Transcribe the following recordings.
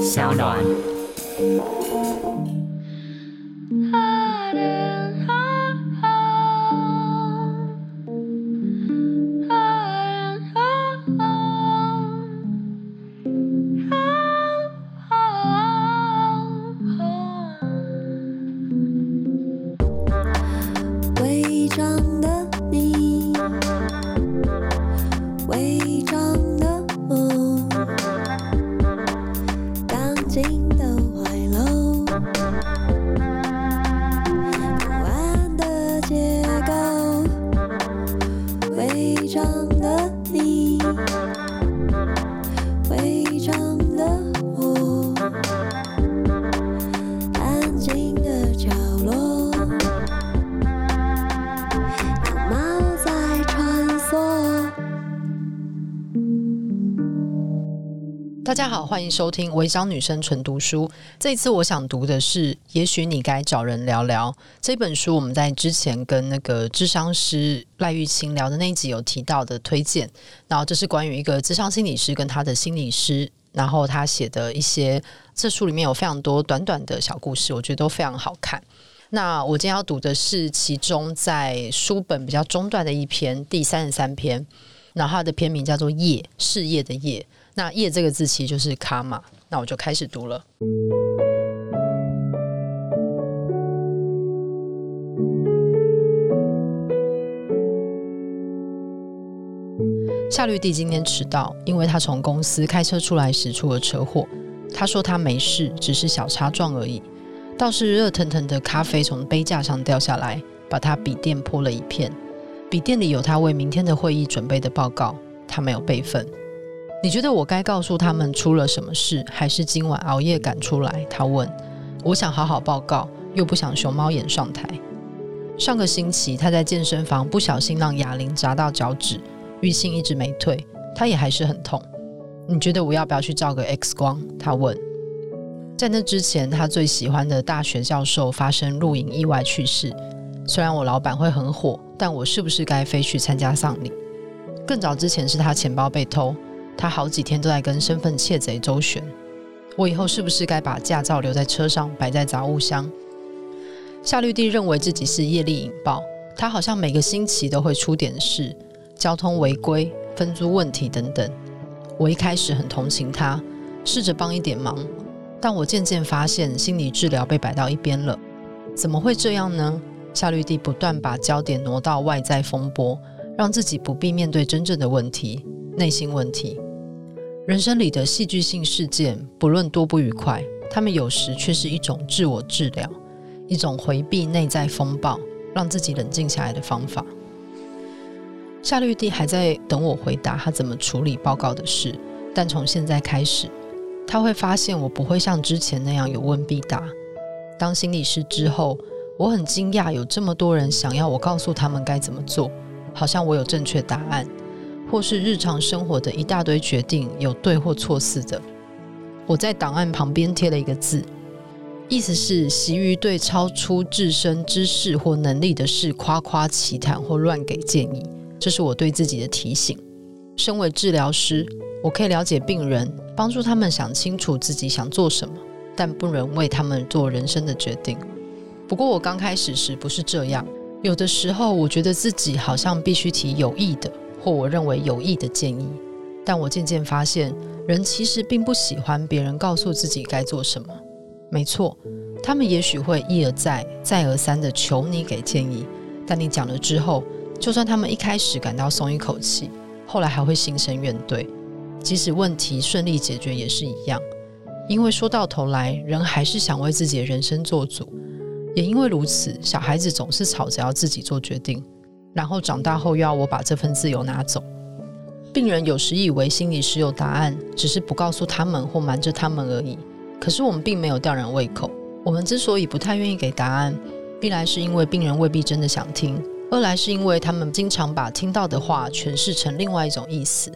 小暖。欢迎收听《违章女生纯读书》。这次我想读的是《也许你该找人聊聊》这本书。我们在之前跟那个智商师赖玉清聊的那一集有提到的推荐。然后这是关于一个智商心理师跟他的心理师，然后他写的一些。这书里面有非常多短短的小故事，我觉得都非常好看。那我今天要读的是其中在书本比较中段的一篇，第三十三篇。然后它的篇名叫做“业”，事业的“业”。那“业”这个字其实就是卡玛。那我就开始读了。夏绿蒂今天迟到，因为他从公司开车出来时出了车祸。他说他没事，只是小擦撞而已。倒是热腾腾的咖啡从杯架上掉下来，把他笔电泼了一片。笔电里有他为明天的会议准备的报告，他没有备份。你觉得我该告诉他们出了什么事，还是今晚熬夜赶出来？他问。我想好好报告，又不想熊猫眼上台。上个星期他在健身房不小心让哑铃砸到脚趾，淤青一直没退，他也还是很痛。你觉得我要不要去照个 X 光？他问。在那之前，他最喜欢的大学教授发生露营意外去世。虽然我老板会很火，但我是不是该飞去参加丧礼？更早之前是他钱包被偷。他好几天都在跟身份窃贼周旋，我以后是不是该把驾照留在车上，摆在杂物箱？夏绿蒂认为自己是业力引爆，他好像每个星期都会出点事，交通违规、分租问题等等。我一开始很同情他，试着帮一点忙，但我渐渐发现心理治疗被摆到一边了。怎么会这样呢？夏绿蒂不断把焦点挪到外在风波，让自己不必面对真正的问题。内心问题，人生里的戏剧性事件，不论多不愉快，他们有时却是一种自我治疗，一种回避内在风暴，让自己冷静下来的方法。夏绿蒂还在等我回答他怎么处理报告的事，但从现在开始，他会发现我不会像之前那样有问必答。当心理师之后，我很惊讶有这么多人想要我告诉他们该怎么做，好像我有正确答案。或是日常生活的一大堆决定有对或错似的。我在档案旁边贴了一个字，意思是习于对超出自身知识或能力的事夸夸其谈或乱给建议，这是我对自己的提醒。身为治疗师，我可以了解病人，帮助他们想清楚自己想做什么，但不能为他们做人生的决定。不过我刚开始时不是这样，有的时候我觉得自己好像必须提有益的。或我认为有益的建议，但我渐渐发现，人其实并不喜欢别人告诉自己该做什么。没错，他们也许会一而再、再而三地求你给建议，但你讲了之后，就算他们一开始感到松一口气，后来还会心生怨怼。即使问题顺利解决也是一样，因为说到头来，人还是想为自己的人生做主。也因为如此，小孩子总是吵着要自己做决定。然后长大后又要我把这份自由拿走。病人有时以为心理师有答案，只是不告诉他们或瞒着他们而已。可是我们并没有吊人胃口。我们之所以不太愿意给答案，一来是因为病人未必真的想听，二来是因为他们经常把听到的话诠释成另外一种意思。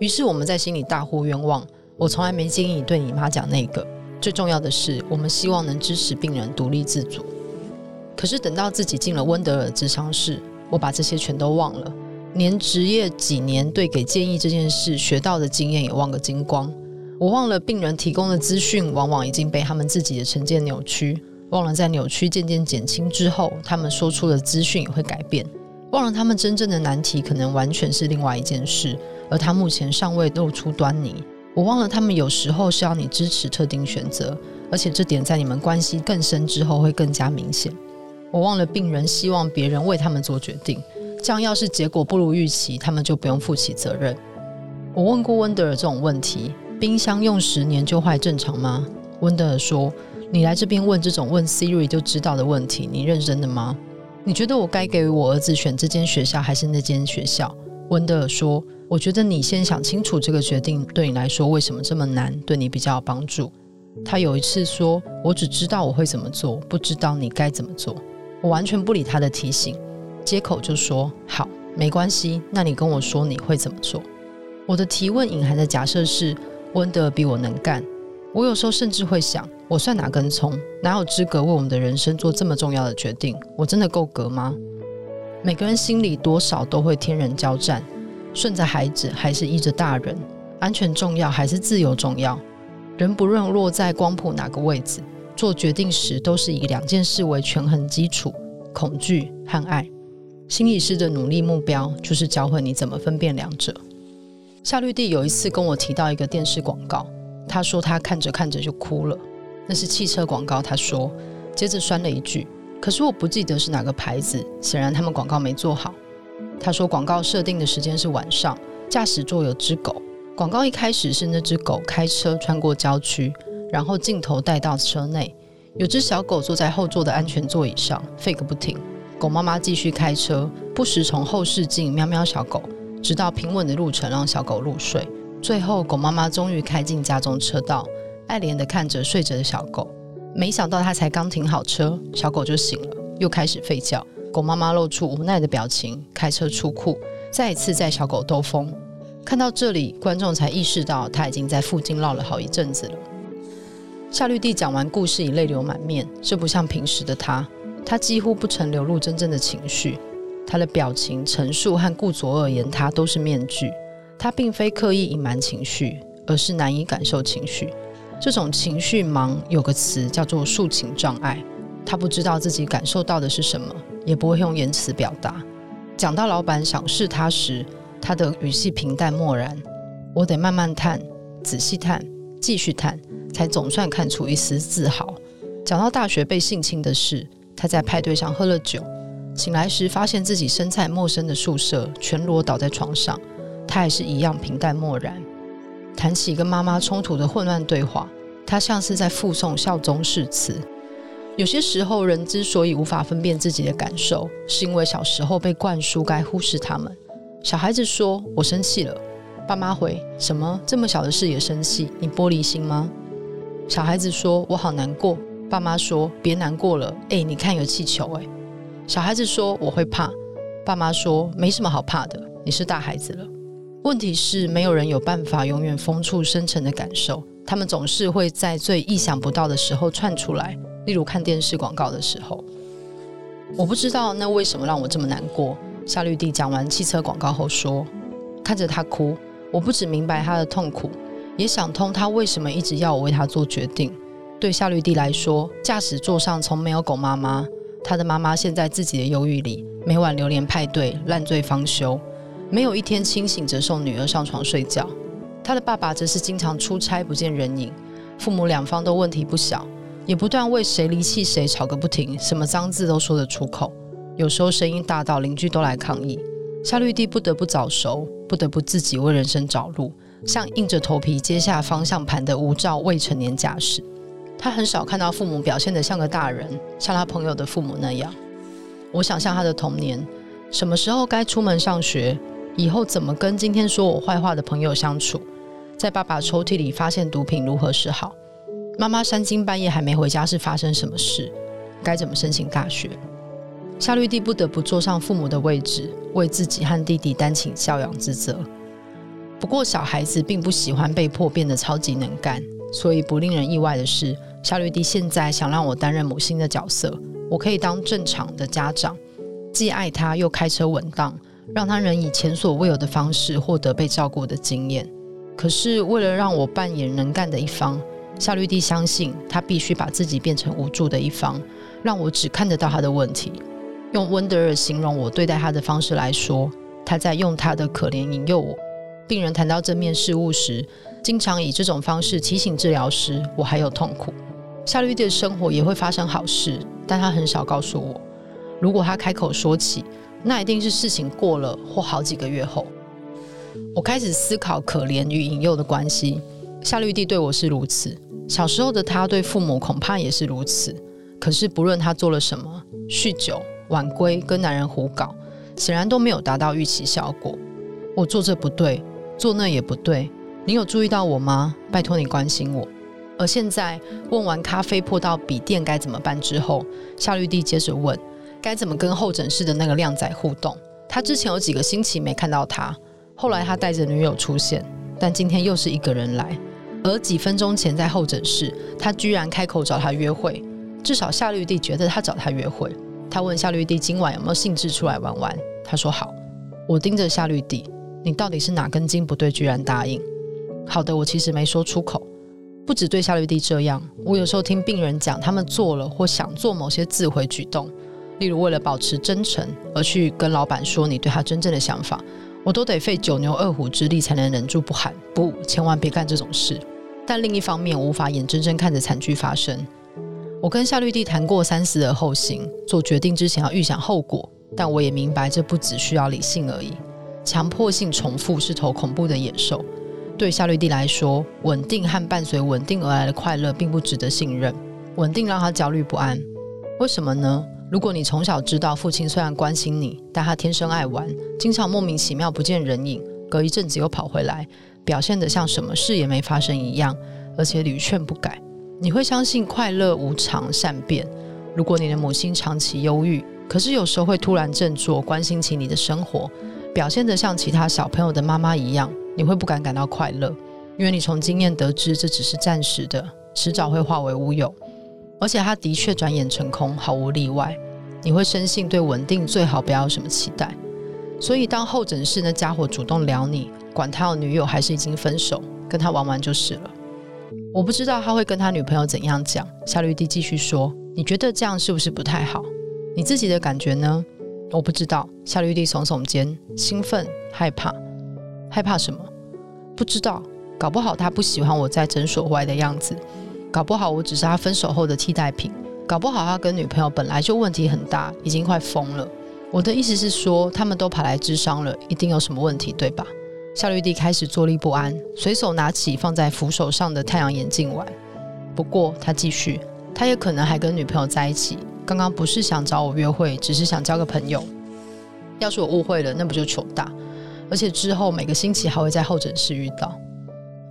于是我们在心里大呼冤枉。我从来没建议你对你妈讲那个。最重要的是，我们希望能支持病人独立自主。可是等到自己进了温德尔智商室。我把这些全都忘了，连职业几年对给建议这件事学到的经验也忘个精光。我忘了病人提供的资讯往往已经被他们自己的成见扭曲，忘了在扭曲渐渐减轻之后，他们说出的资讯也会改变，忘了他们真正的难题可能完全是另外一件事，而他目前尚未露出端倪。我忘了他们有时候是要你支持特定选择，而且这点在你们关系更深之后会更加明显。我忘了病人希望别人为他们做决定，这样要是结果不如预期，他们就不用负起责任。我问过温德尔这种问题。冰箱用十年就坏正常吗？温德尔说：“你来这边问这种问 Siri 就知道的问题，你认真的吗？你觉得我该给我儿子选这间学校还是那间学校？”温德尔说：“我觉得你先想清楚这个决定对你来说为什么这么难，对你比较有帮助。”他有一次说：“我只知道我会怎么做，不知道你该怎么做。”我完全不理他的提醒，接口就说：“好，没关系，那你跟我说你会怎么做？”我的提问隐含的假设是。温德尔比我能干，我有时候甚至会想，我算哪根葱？哪有资格为我们的人生做这么重要的决定？我真的够格吗？每个人心里多少都会天人交战，顺着孩子还是依着大人？安全重要还是自由重要？人不论落在光谱哪个位置，做决定时都是以两件事为权衡基础：恐惧和爱。心理师的努力目标就是教会你怎么分辨两者。夏绿蒂有一次跟我提到一个电视广告，他说他看着看着就哭了，那是汽车广告。他说，接着酸了一句：“可是我不记得是哪个牌子，显然他们广告没做好。”他说广告设定的时间是晚上，驾驶座有只狗。广告一开始是那只狗开车穿过郊区，然后镜头带到车内，有只小狗坐在后座的安全座椅上，吠个不停。狗妈妈继续开车，不时从后视镜喵喵小狗。直到平稳的路程让小狗入睡，最后狗妈妈终于开进家中车道，爱怜地看着睡着的小狗。没想到它才刚停好车，小狗就醒了，又开始吠叫。狗妈妈露出无奈的表情，开车出库，再一次载小狗兜风。看到这里，观众才意识到它已经在附近绕了好一阵子了。夏绿蒂讲完故事已泪流满面，这不像平时的他，他几乎不曾流露真正的情绪。他的表情、陈述和顾左而言他都是面具。他并非刻意隐瞒情绪，而是难以感受情绪。这种情绪盲有个词叫做抒情障碍。他不知道自己感受到的是什么，也不会用言辞表达。讲到老板赏识他时，他的语气平淡漠然。我得慢慢探、仔细探、继续探，才总算看出一丝自豪。讲到大学被性侵的事，他在派对上喝了酒。醒来时，发现自己身在陌生的宿舍，全裸倒在床上。他还是一样平淡漠然。谈起跟妈妈冲突的混乱对话，他像是在复诵效忠誓词。有些时候，人之所以无法分辨自己的感受，是因为小时候被灌输该忽视他们。小孩子说：“我生气了。”爸妈回：“什么？这么小的事也生气？你玻璃心吗？”小孩子说：“我好难过。”爸妈说：“别难过了。”哎，你看有气球哎。小孩子说：“我会怕。”爸妈说：“没什么好怕的，你是大孩子了。”问题是，没有人有办法永远封住深沉的感受，他们总是会在最意想不到的时候窜出来。例如看电视广告的时候，我不知道那为什么让我这么难过。夏绿蒂讲完汽车广告后说：“看着他哭，我不只明白他的痛苦，也想通他为什么一直要我为他做决定。对夏绿蒂来说，驾驶座上从没有狗妈妈。”他的妈妈陷在自己的忧郁里，每晚流连派对，烂醉方休，没有一天清醒着送女儿上床睡觉。他的爸爸则是经常出差不见人影，父母两方都问题不小，也不断为谁离弃谁吵个不停，什么脏字都说得出口，有时候声音大到邻居都来抗议。夏绿蒂不得不早熟，不得不自己为人生找路，像硬着头皮接下方向盘的无照未成年驾驶。他很少看到父母表现得像个大人，像他朋友的父母那样。我想象他的童年，什么时候该出门上学，以后怎么跟今天说我坏话的朋友相处，在爸爸抽屉里发现毒品如何是好，妈妈三更半夜还没回家是发生什么事，该怎么申请大学。夏绿蒂不得不坐上父母的位置，为自己和弟弟担起教养之责。不过小孩子并不喜欢被迫变得超级能干，所以不令人意外的是。夏绿蒂现在想让我担任母亲的角色，我可以当正常的家长，既爱他又开车稳当，让他能以前所未有的方式获得被照顾的经验。可是为了让我扮演能干的一方，夏绿蒂相信他必须把自己变成无助的一方，让我只看得到他的问题。用温德尔形容我对待他的方式来说，他在用他的可怜引诱我。病人谈到正面事物时，经常以这种方式提醒治疗师我还有痛苦。夏绿蒂的生活也会发生好事，但他很少告诉我。如果他开口说起，那一定是事情过了或好几个月后。我开始思考可怜与引诱的关系。夏绿蒂对我是如此，小时候的他对父母恐怕也是如此。可是不论他做了什么，酗酒、晚归、跟男人胡搞，显然都没有达到预期效果。我做这不对，做那也不对。你有注意到我吗？拜托你关心我。而现在问完咖啡泼到笔电该怎么办之后，夏绿蒂接着问该怎么跟候诊室的那个靓仔互动。他之前有几个星期没看到他，后来他带着女友出现，但今天又是一个人来。而几分钟前在候诊室，他居然开口找他约会。至少夏绿蒂觉得他找他约会。他问夏绿蒂今晚有没有兴致出来玩玩。他说好。我盯着夏绿蒂，你到底是哪根筋不对，居然答应？好的，我其实没说出口。不止对夏绿蒂这样，我有时候听病人讲，他们做了或想做某些自毁举动，例如为了保持真诚而去跟老板说你对他真正的想法，我都得费九牛二虎之力才能忍住不喊不，千万别干这种事。但另一方面，无法眼睁睁看着惨剧发生。我跟夏绿蒂谈过三思而后行，做决定之前要预想后果，但我也明白这不只需要理性而已。强迫性重复是头恐怖的野兽。对夏绿蒂来说，稳定和伴随稳定而来的快乐并不值得信任。稳定让她焦虑不安，为什么呢？如果你从小知道父亲虽然关心你，但他天生爱玩，经常莫名其妙不见人影，隔一阵子又跑回来，表现得像什么事也没发生一样，而且屡劝不改，你会相信快乐无常善变。如果你的母亲长期忧郁，可是有时候会突然振作，关心起你的生活，表现得像其他小朋友的妈妈一样。你会不敢感到快乐，因为你从经验得知这只是暂时的，迟早会化为乌有。而且他的确转眼成空，毫无例外。你会深信对稳定最好不要有什么期待。所以当候诊室那家伙主动撩你，管他有女友还是已经分手，跟他玩玩就是了。我不知道他会跟他女朋友怎样讲。夏绿蒂继续说：“你觉得这样是不是不太好？你自己的感觉呢？”我不知道。夏绿蒂耸耸肩，兴奋、害怕。害怕什么？不知道。搞不好他不喜欢我在诊所外的样子。搞不好我只是他分手后的替代品。搞不好他跟女朋友本来就问题很大，已经快疯了。我的意思是说，他们都跑来咨商了，一定有什么问题，对吧？夏绿蒂开始坐立不安，随手拿起放在扶手上的太阳眼镜玩。不过他继续，他也可能还跟女朋友在一起。刚刚不是想找我约会，只是想交个朋友。要是我误会了，那不就糗大？而且之后每个星期还会在候诊室遇到。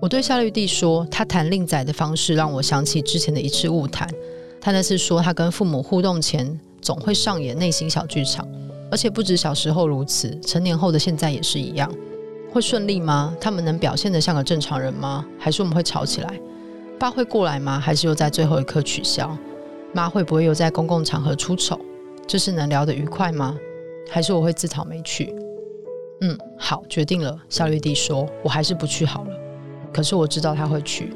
我对夏绿蒂说，他谈令仔的方式让我想起之前的一次误谈。他那次说，他跟父母互动前总会上演内心小剧场，而且不止小时候如此，成年后的现在也是一样。会顺利吗？他们能表现得像个正常人吗？还是我们会吵起来？爸会过来吗？还是又在最后一刻取消？妈会不会又在公共场合出丑？这是能聊得愉快吗？还是我会自讨没趣？嗯，好，决定了。夏绿蒂说：“我还是不去好了。”可是我知道他会去。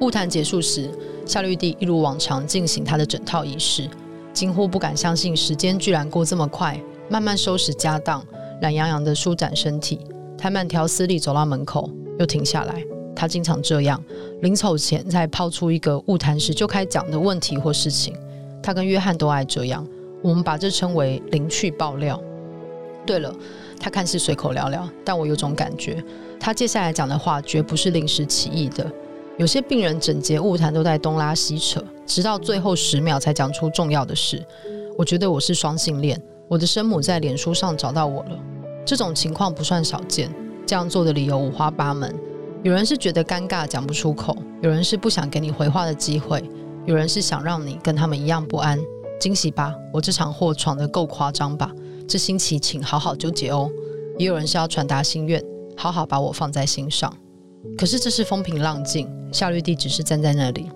晤谈结束时，夏绿蒂一如往常进行她的整套仪式，几乎不敢相信时间居然过这么快。慢慢收拾家当，懒洋洋的舒展身体，她慢条斯理走到门口，又停下来。他经常这样，临走前再抛出一个误谈时就开讲的问题或事情。他跟约翰都爱这样，我们把这称为“临去爆料”。对了。他看似随口聊聊，但我有种感觉，他接下来讲的话绝不是临时起意的。有些病人整节误谈都在东拉西扯，直到最后十秒才讲出重要的事。我觉得我是双性恋，我的生母在脸书上找到我了。这种情况不算少见，这样做的理由五花八门。有人是觉得尴尬讲不出口，有人是不想给你回话的机会，有人是想让你跟他们一样不安。惊喜吧，我这场祸闯得够夸张吧？这星期请好好纠结哦。也有人是要传达心愿，好好把我放在心上。可是这是风平浪静，夏绿蒂只是站在那里。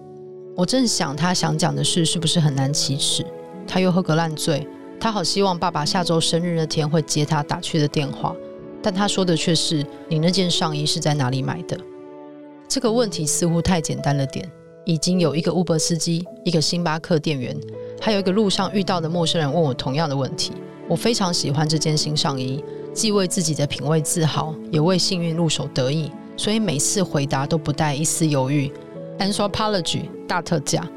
我正想他想讲的事是不是很难启齿？他又喝个烂醉，他好希望爸爸下周生日那天会接他打去的电话。但他说的却是：“你那件上衣是在哪里买的？”这个问题似乎太简单了点。已经有一个 Uber 司机，一个星巴克店员，还有一个路上遇到的陌生人问我同样的问题。我非常喜欢这件新上衣，既为自己的品味自豪，也为幸运入手得意，所以每次回答都不带一丝犹豫。Anthropology 大特价。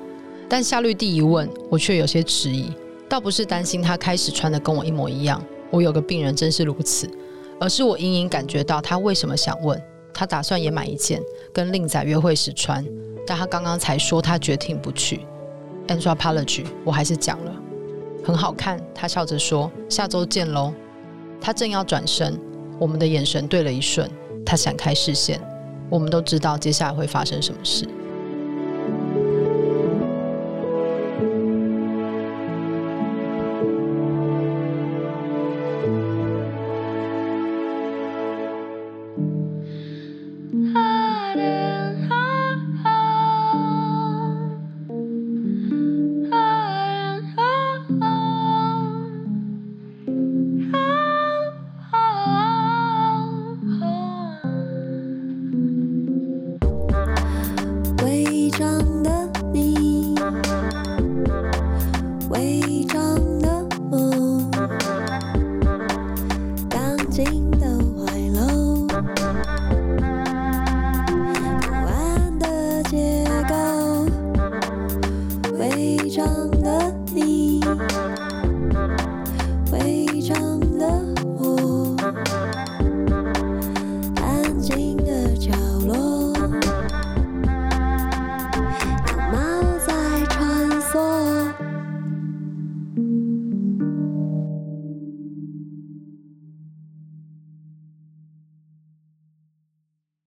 但夏绿蒂一问，我却有些迟疑，倒不是担心他开始穿的跟我一模一样，我有个病人真是如此，而是我隐隐感觉到他为什么想问。他打算也买一件，跟令仔约会时穿。但他刚刚才说他决定不去。Anthropologie，我还是讲了，很好看。他笑着说：“下周见喽。”他正要转身，我们的眼神对了一瞬，他闪开视线。我们都知道接下来会发生什么事。